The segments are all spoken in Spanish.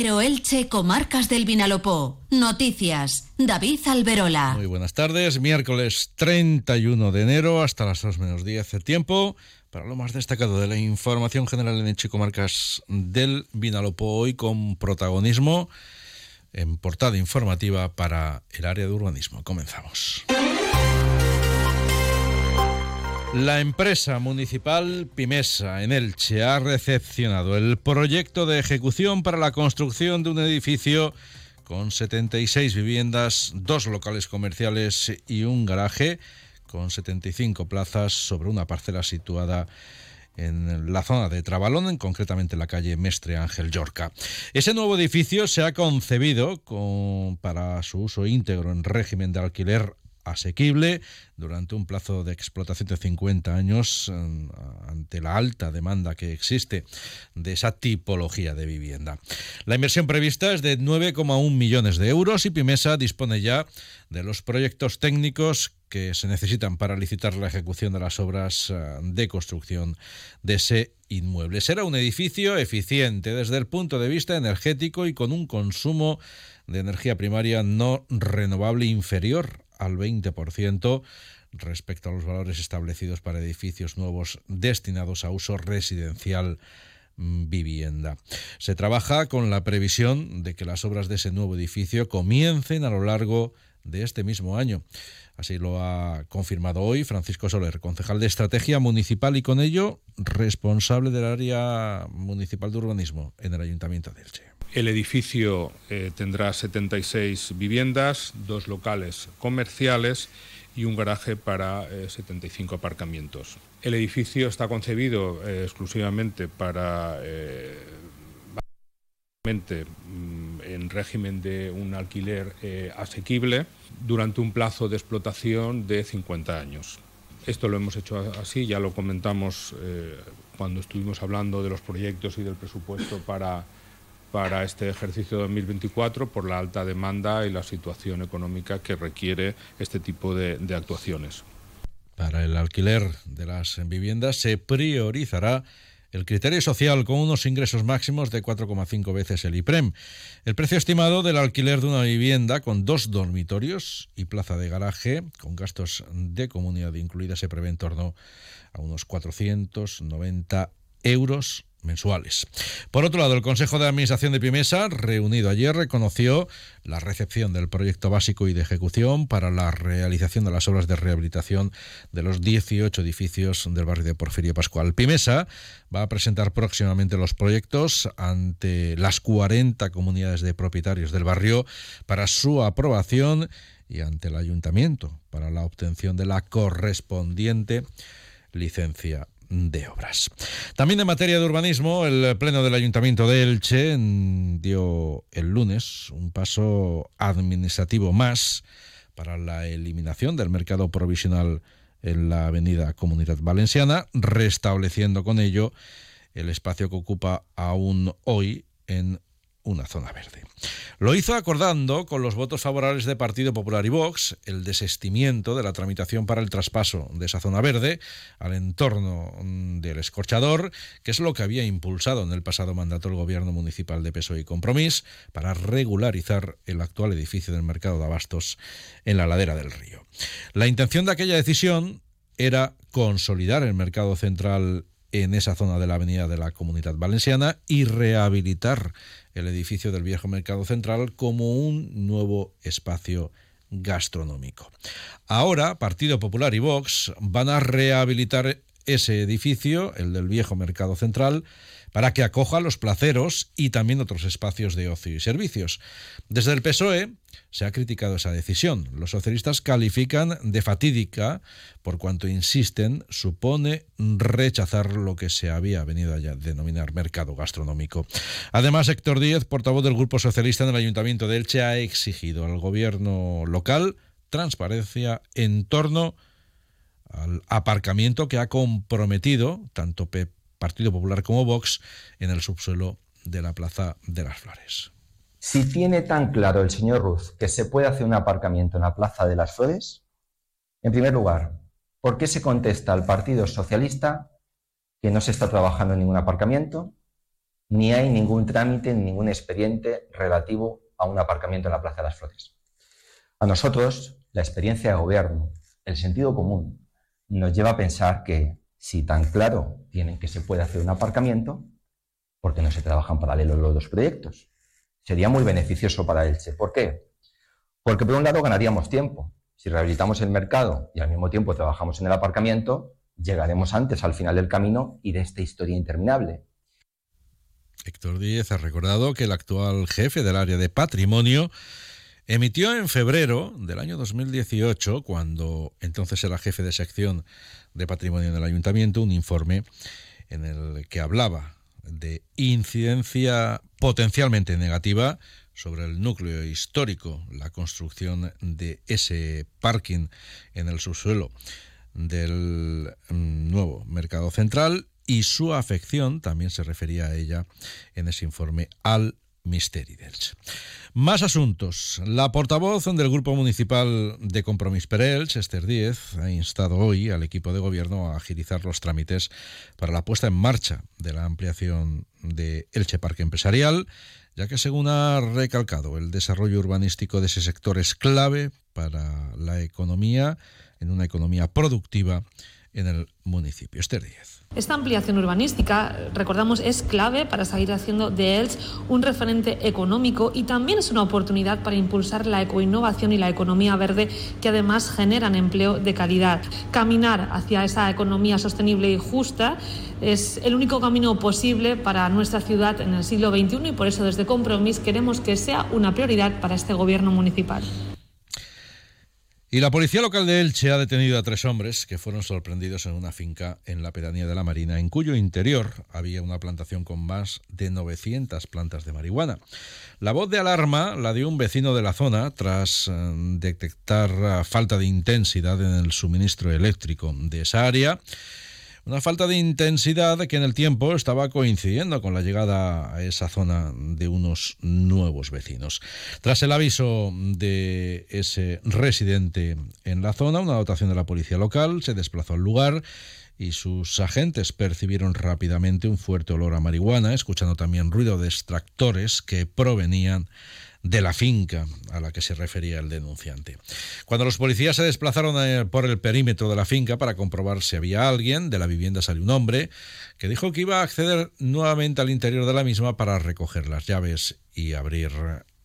Elche, Comarcas del Vinalopó. Noticias. David Alberola. Muy buenas tardes. Miércoles 31 de enero hasta las 2 menos 10 de tiempo. Para lo más destacado de la información general en Elche, Comarcas del Vinalopó, hoy con protagonismo en portada informativa para el área de urbanismo. Comenzamos. La empresa municipal Pimesa en Elche ha recepcionado el proyecto de ejecución para la construcción de un edificio con 76 viviendas, dos locales comerciales y un garaje con 75 plazas sobre una parcela situada en la zona de Trabalón, concretamente en la calle Mestre Ángel Yorca. Ese nuevo edificio se ha concebido para su uso íntegro en régimen de alquiler asequible durante un plazo de explotación de 50 años eh, ante la alta demanda que existe de esa tipología de vivienda. La inversión prevista es de 9,1 millones de euros y Pimesa dispone ya de los proyectos técnicos que se necesitan para licitar la ejecución de las obras eh, de construcción de ese inmueble. Será un edificio eficiente desde el punto de vista energético y con un consumo de energía primaria no renovable inferior al 20% respecto a los valores establecidos para edificios nuevos destinados a uso residencial mm, vivienda. Se trabaja con la previsión de que las obras de ese nuevo edificio comiencen a lo largo de este mismo año. Así lo ha confirmado hoy Francisco Soler, concejal de Estrategia Municipal y con ello responsable del área municipal de urbanismo en el Ayuntamiento de Elche. El edificio eh, tendrá 76 viviendas, dos locales comerciales y un garaje para 75 eh, aparcamientos. El edificio está concebido eh, exclusivamente para mm, en régimen de un alquiler asequible durante un plazo de explotación de 50 años. Esto lo hemos hecho así, ya lo comentamos cuando estuvimos hablando de los proyectos y del presupuesto para para este ejercicio 2024 por la alta demanda y la situación económica que requiere este tipo de, de actuaciones. Para el alquiler de las viviendas se priorizará el criterio social con unos ingresos máximos de 4,5 veces el IPREM. El precio estimado del alquiler de una vivienda con dos dormitorios y plaza de garaje, con gastos de comunidad incluida, se prevé en torno a unos 490 euros mensuales. Por otro lado, el Consejo de Administración de Pimesa, reunido ayer, reconoció la recepción del proyecto básico y de ejecución para la realización de las obras de rehabilitación de los 18 edificios del barrio de Porfirio Pascual. Pimesa va a presentar próximamente los proyectos ante las 40 comunidades de propietarios del barrio para su aprobación y ante el ayuntamiento para la obtención de la correspondiente licencia de obras. También en materia de urbanismo, el Pleno del Ayuntamiento de Elche dio el lunes un paso administrativo más para la eliminación del mercado provisional en la avenida Comunidad Valenciana, restableciendo con ello el espacio que ocupa aún hoy en una zona verde. Lo hizo acordando con los votos favorables de Partido Popular y Vox el desestimiento de la tramitación para el traspaso de esa zona verde al entorno del escorchador, que es lo que había impulsado en el pasado mandato el gobierno municipal de PSOE y Compromís para regularizar el actual edificio del mercado de abastos en la ladera del río. La intención de aquella decisión era consolidar el mercado central en esa zona de la avenida de la Comunidad Valenciana y rehabilitar el edificio del viejo mercado central como un nuevo espacio gastronómico. Ahora, Partido Popular y Vox van a rehabilitar ese edificio, el del viejo mercado central, para que acoja los placeros y también otros espacios de ocio y servicios. Desde el PSOE se ha criticado esa decisión. Los socialistas califican de fatídica por cuanto insisten supone rechazar lo que se había venido a denominar mercado gastronómico. Además, Héctor Díez, portavoz del Grupo Socialista en el Ayuntamiento de Elche, ha exigido al gobierno local transparencia en torno al aparcamiento que ha comprometido tanto Partido Popular como Vox en el subsuelo de la Plaza de las Flores. Si tiene tan claro el señor Ruz que se puede hacer un aparcamiento en la Plaza de las Flores, en primer lugar, ¿por qué se contesta al Partido Socialista que no se está trabajando en ningún aparcamiento? ni hay ningún trámite ni ningún expediente relativo a un aparcamiento en la Plaza de las Flores. A nosotros, la experiencia de gobierno, el sentido común, nos lleva a pensar que si tan claro tienen que se puede hacer un aparcamiento, ¿por qué no se trabajan paralelos los dos proyectos? Sería muy beneficioso para Elche. ¿Por qué? Porque por un lado ganaríamos tiempo. Si rehabilitamos el mercado y al mismo tiempo trabajamos en el aparcamiento, llegaremos antes al final del camino y de esta historia interminable. Héctor Díez ha recordado que el actual jefe del área de patrimonio emitió en febrero del año 2018, cuando entonces era jefe de sección de patrimonio del ayuntamiento, un informe en el que hablaba de incidencia potencialmente negativa sobre el núcleo histórico, la construcción de ese parking en el subsuelo del mm, nuevo mercado central y su afección, también se refería a ella en ese informe, al Misteri Más asuntos. La portavoz del Grupo Municipal de Compromís per Esther Díez, ha instado hoy al equipo de gobierno a agilizar los trámites para la puesta en marcha de la ampliación de Elche Parque Empresarial, ya que según ha recalcado, el desarrollo urbanístico de ese sector es clave para la economía, en una economía productiva en el municipio. Esther Díez. Esta ampliación urbanística, recordamos, es clave para seguir haciendo de ELS un referente económico y también es una oportunidad para impulsar la ecoinnovación y la economía verde que además generan empleo de calidad. Caminar hacia esa economía sostenible y justa es el único camino posible para nuestra ciudad en el siglo XXI y por eso desde Compromís queremos que sea una prioridad para este gobierno municipal. Y la policía local de Elche ha detenido a tres hombres que fueron sorprendidos en una finca en la pedanía de la Marina, en cuyo interior había una plantación con más de 900 plantas de marihuana. La voz de alarma la dio un vecino de la zona tras eh, detectar falta de intensidad en el suministro eléctrico de esa área una falta de intensidad que en el tiempo estaba coincidiendo con la llegada a esa zona de unos nuevos vecinos. Tras el aviso de ese residente en la zona, una dotación de la policía local se desplazó al lugar y sus agentes percibieron rápidamente un fuerte olor a marihuana, escuchando también ruido de extractores que provenían de la finca a la que se refería el denunciante. Cuando los policías se desplazaron eh, por el perímetro de la finca para comprobar si había alguien, de la vivienda salió un hombre que dijo que iba a acceder nuevamente al interior de la misma para recoger las llaves y abrir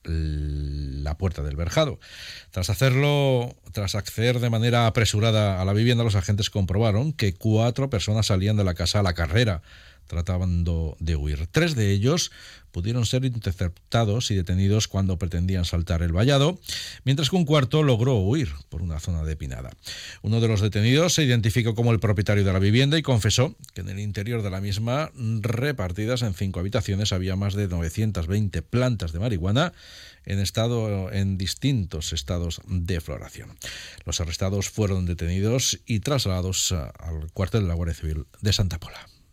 la puerta del verjado. Tras hacerlo, tras acceder de manera apresurada a la vivienda, los agentes comprobaron que cuatro personas salían de la casa a la carrera, tratando de huir. Tres de ellos pudieron ser interceptados y detenidos cuando pretendían saltar el vallado, mientras que un cuarto logró huir por una zona de pinada. Uno de los detenidos se identificó como el propietario de la vivienda y confesó que en el interior de la misma, repartidas en cinco habitaciones, había más de 920 plantas de marihuana en estado en distintos estados de floración. Los arrestados fueron detenidos y trasladados al cuartel de la Guardia Civil de Santa Pola.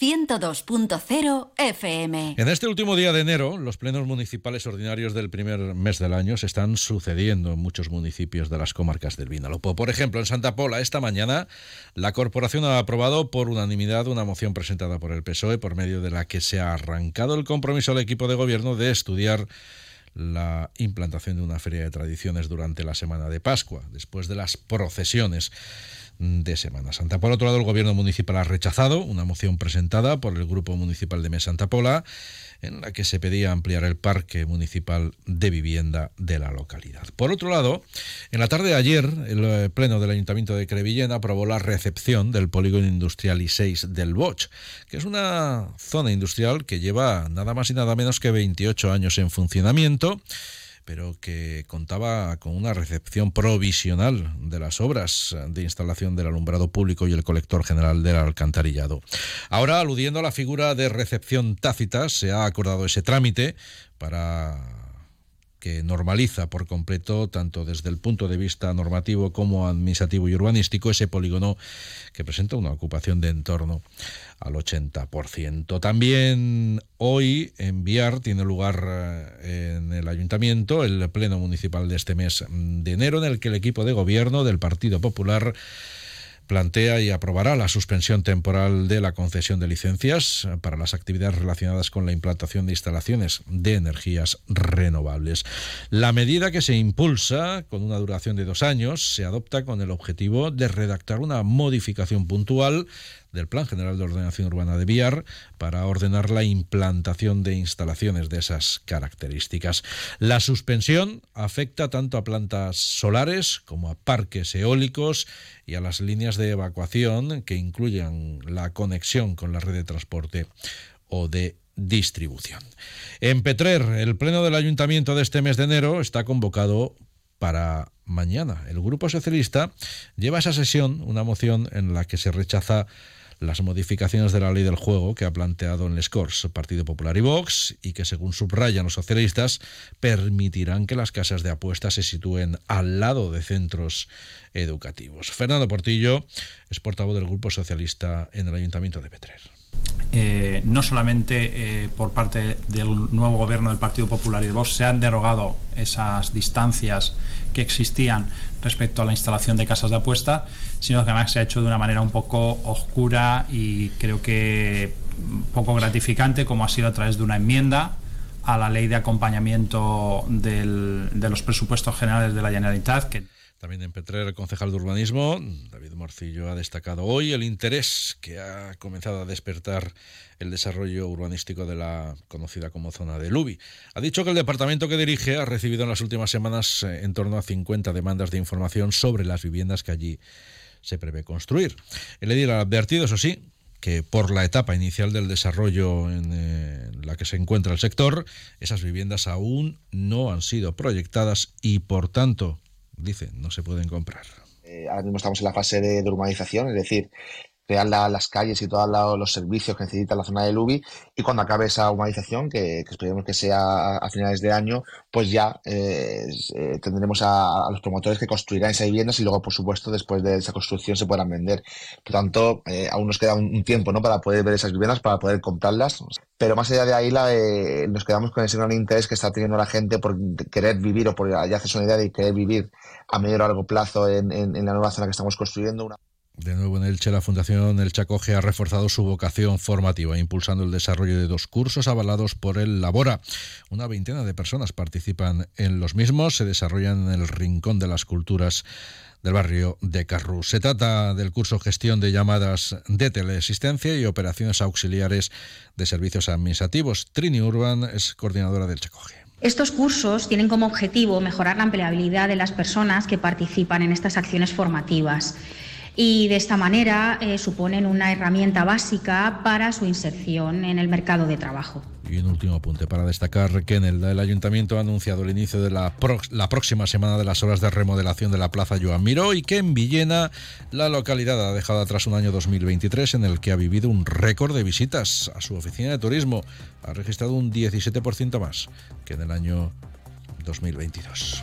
102.0 FM. En este último día de enero, los plenos municipales ordinarios del primer mes del año se están sucediendo en muchos municipios de las comarcas del Vinalopó. Por ejemplo, en Santa Pola, esta mañana, la corporación ha aprobado por unanimidad una moción presentada por el PSOE por medio de la que se ha arrancado el compromiso al equipo de gobierno de estudiar la implantación de una feria de tradiciones durante la semana de Pascua, después de las procesiones de Semana Santa. Por otro lado, el Gobierno Municipal ha rechazado una moción presentada por el Grupo Municipal de Mes Santa Pola en la que se pedía ampliar el parque municipal de vivienda de la localidad. Por otro lado, en la tarde de ayer, el eh, Pleno del Ayuntamiento de Crevillena aprobó la recepción del polígono industrial I6 del Boch, que es una zona industrial que lleva nada más y nada menos que 28 años en funcionamiento pero que contaba con una recepción provisional de las obras de instalación del alumbrado público y el colector general del alcantarillado. Ahora, aludiendo a la figura de recepción tácita, se ha acordado ese trámite para que normaliza por completo, tanto desde el punto de vista normativo como administrativo y urbanístico, ese polígono que presenta una ocupación de en torno al 80%. También hoy en Viar tiene lugar eh, en el ayuntamiento el pleno municipal de este mes de enero en el que el equipo de gobierno del Partido Popular plantea y aprobará la suspensión temporal de la concesión de licencias para las actividades relacionadas con la implantación de instalaciones de energías renovables. La medida que se impulsa con una duración de dos años se adopta con el objetivo de redactar una modificación puntual del Plan General de Ordenación Urbana de Viar para ordenar la implantación de instalaciones de esas características. La suspensión afecta tanto a plantas solares como a parques eólicos y a las líneas de evacuación que incluyan la conexión con la red de transporte o de distribución. En Petrer, el pleno del ayuntamiento de este mes de enero está convocado para mañana. El Grupo Socialista lleva a esa sesión una moción en la que se rechaza las modificaciones de la ley del juego que ha planteado en Les Corts Partido Popular y Vox y que, según subrayan los socialistas, permitirán que las casas de apuestas se sitúen al lado de centros educativos. Fernando Portillo es portavoz del Grupo Socialista en el Ayuntamiento de Petrer. Eh, no solamente eh, por parte del nuevo gobierno del Partido Popular y de Vox se han derogado esas distancias que existían respecto a la instalación de casas de apuesta, sino que además se ha hecho de una manera un poco oscura y creo que poco gratificante, como ha sido a través de una enmienda a la ley de acompañamiento de los presupuestos generales de la Generalitat. Que también en Petrer, el concejal de urbanismo, David Morcillo, ha destacado hoy el interés que ha comenzado a despertar el desarrollo urbanístico de la conocida como zona de Lubi. Ha dicho que el departamento que dirige ha recibido en las últimas semanas eh, en torno a 50 demandas de información sobre las viviendas que allí se prevé construir. El edil ha advertido, eso sí, que por la etapa inicial del desarrollo en, eh, la que se encuentra el sector, esas viviendas aún no han sido proyectadas y por tanto dice, no se pueden comprar. Eh, ahora mismo estamos en la fase de, urbanización, es decir, crear las calles y todos los servicios que necesita la zona de Lubi y cuando acabe esa urbanización, que, esperemos que sea a, finales de año, pues ya eh, eh, tendremos a, los promotores que construirán esas viviendas y luego, por supuesto, después de esa construcción se podrán vender. Por tanto, aún nos queda un, tiempo ¿no? para poder ver esas viviendas, para poder comprarlas. Pero más allá de ahí, la, nos quedamos con ese gran interés que está teniendo la gente por querer vivir o por ya hacerse una idea de querer vivir a medio o largo plazo en, la nueva zona que estamos construyendo. De nuevo en Elche, la Fundación El Chacoge ha reforzado su vocación formativa, impulsando el desarrollo de dos cursos avalados por el Labora. Una veintena de personas participan en los mismos, se desarrollan en el Rincón de las Culturas del barrio de Carrús. Se trata del curso Gestión de llamadas de teleasistencia y operaciones auxiliares de servicios administrativos. Trini Urban es coordinadora del Chacoge. Estos cursos tienen como objetivo mejorar la empleabilidad de las personas que participan en estas acciones formativas y de esta manera eh, suponen una herramienta básica para su inserción en el mercado de trabajo. Y un último apunte para destacar que en el, el Ayuntamiento ha anunciado el inicio de la, la, próxima semana de las horas de remodelación de la Plaza Joan Miró y que en Villena la localidad ha dejado atrás un año 2023 en el que ha vivido un récord de visitas a su oficina de turismo. Ha registrado un 17% más que en el año 2022.